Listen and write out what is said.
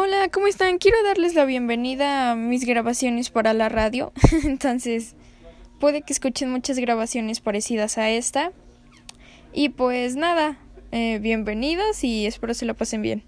Hola, ¿cómo están? Quiero darles la bienvenida a mis grabaciones para la radio. Entonces, puede que escuchen muchas grabaciones parecidas a esta. Y pues nada, eh, bienvenidos y espero se lo pasen bien.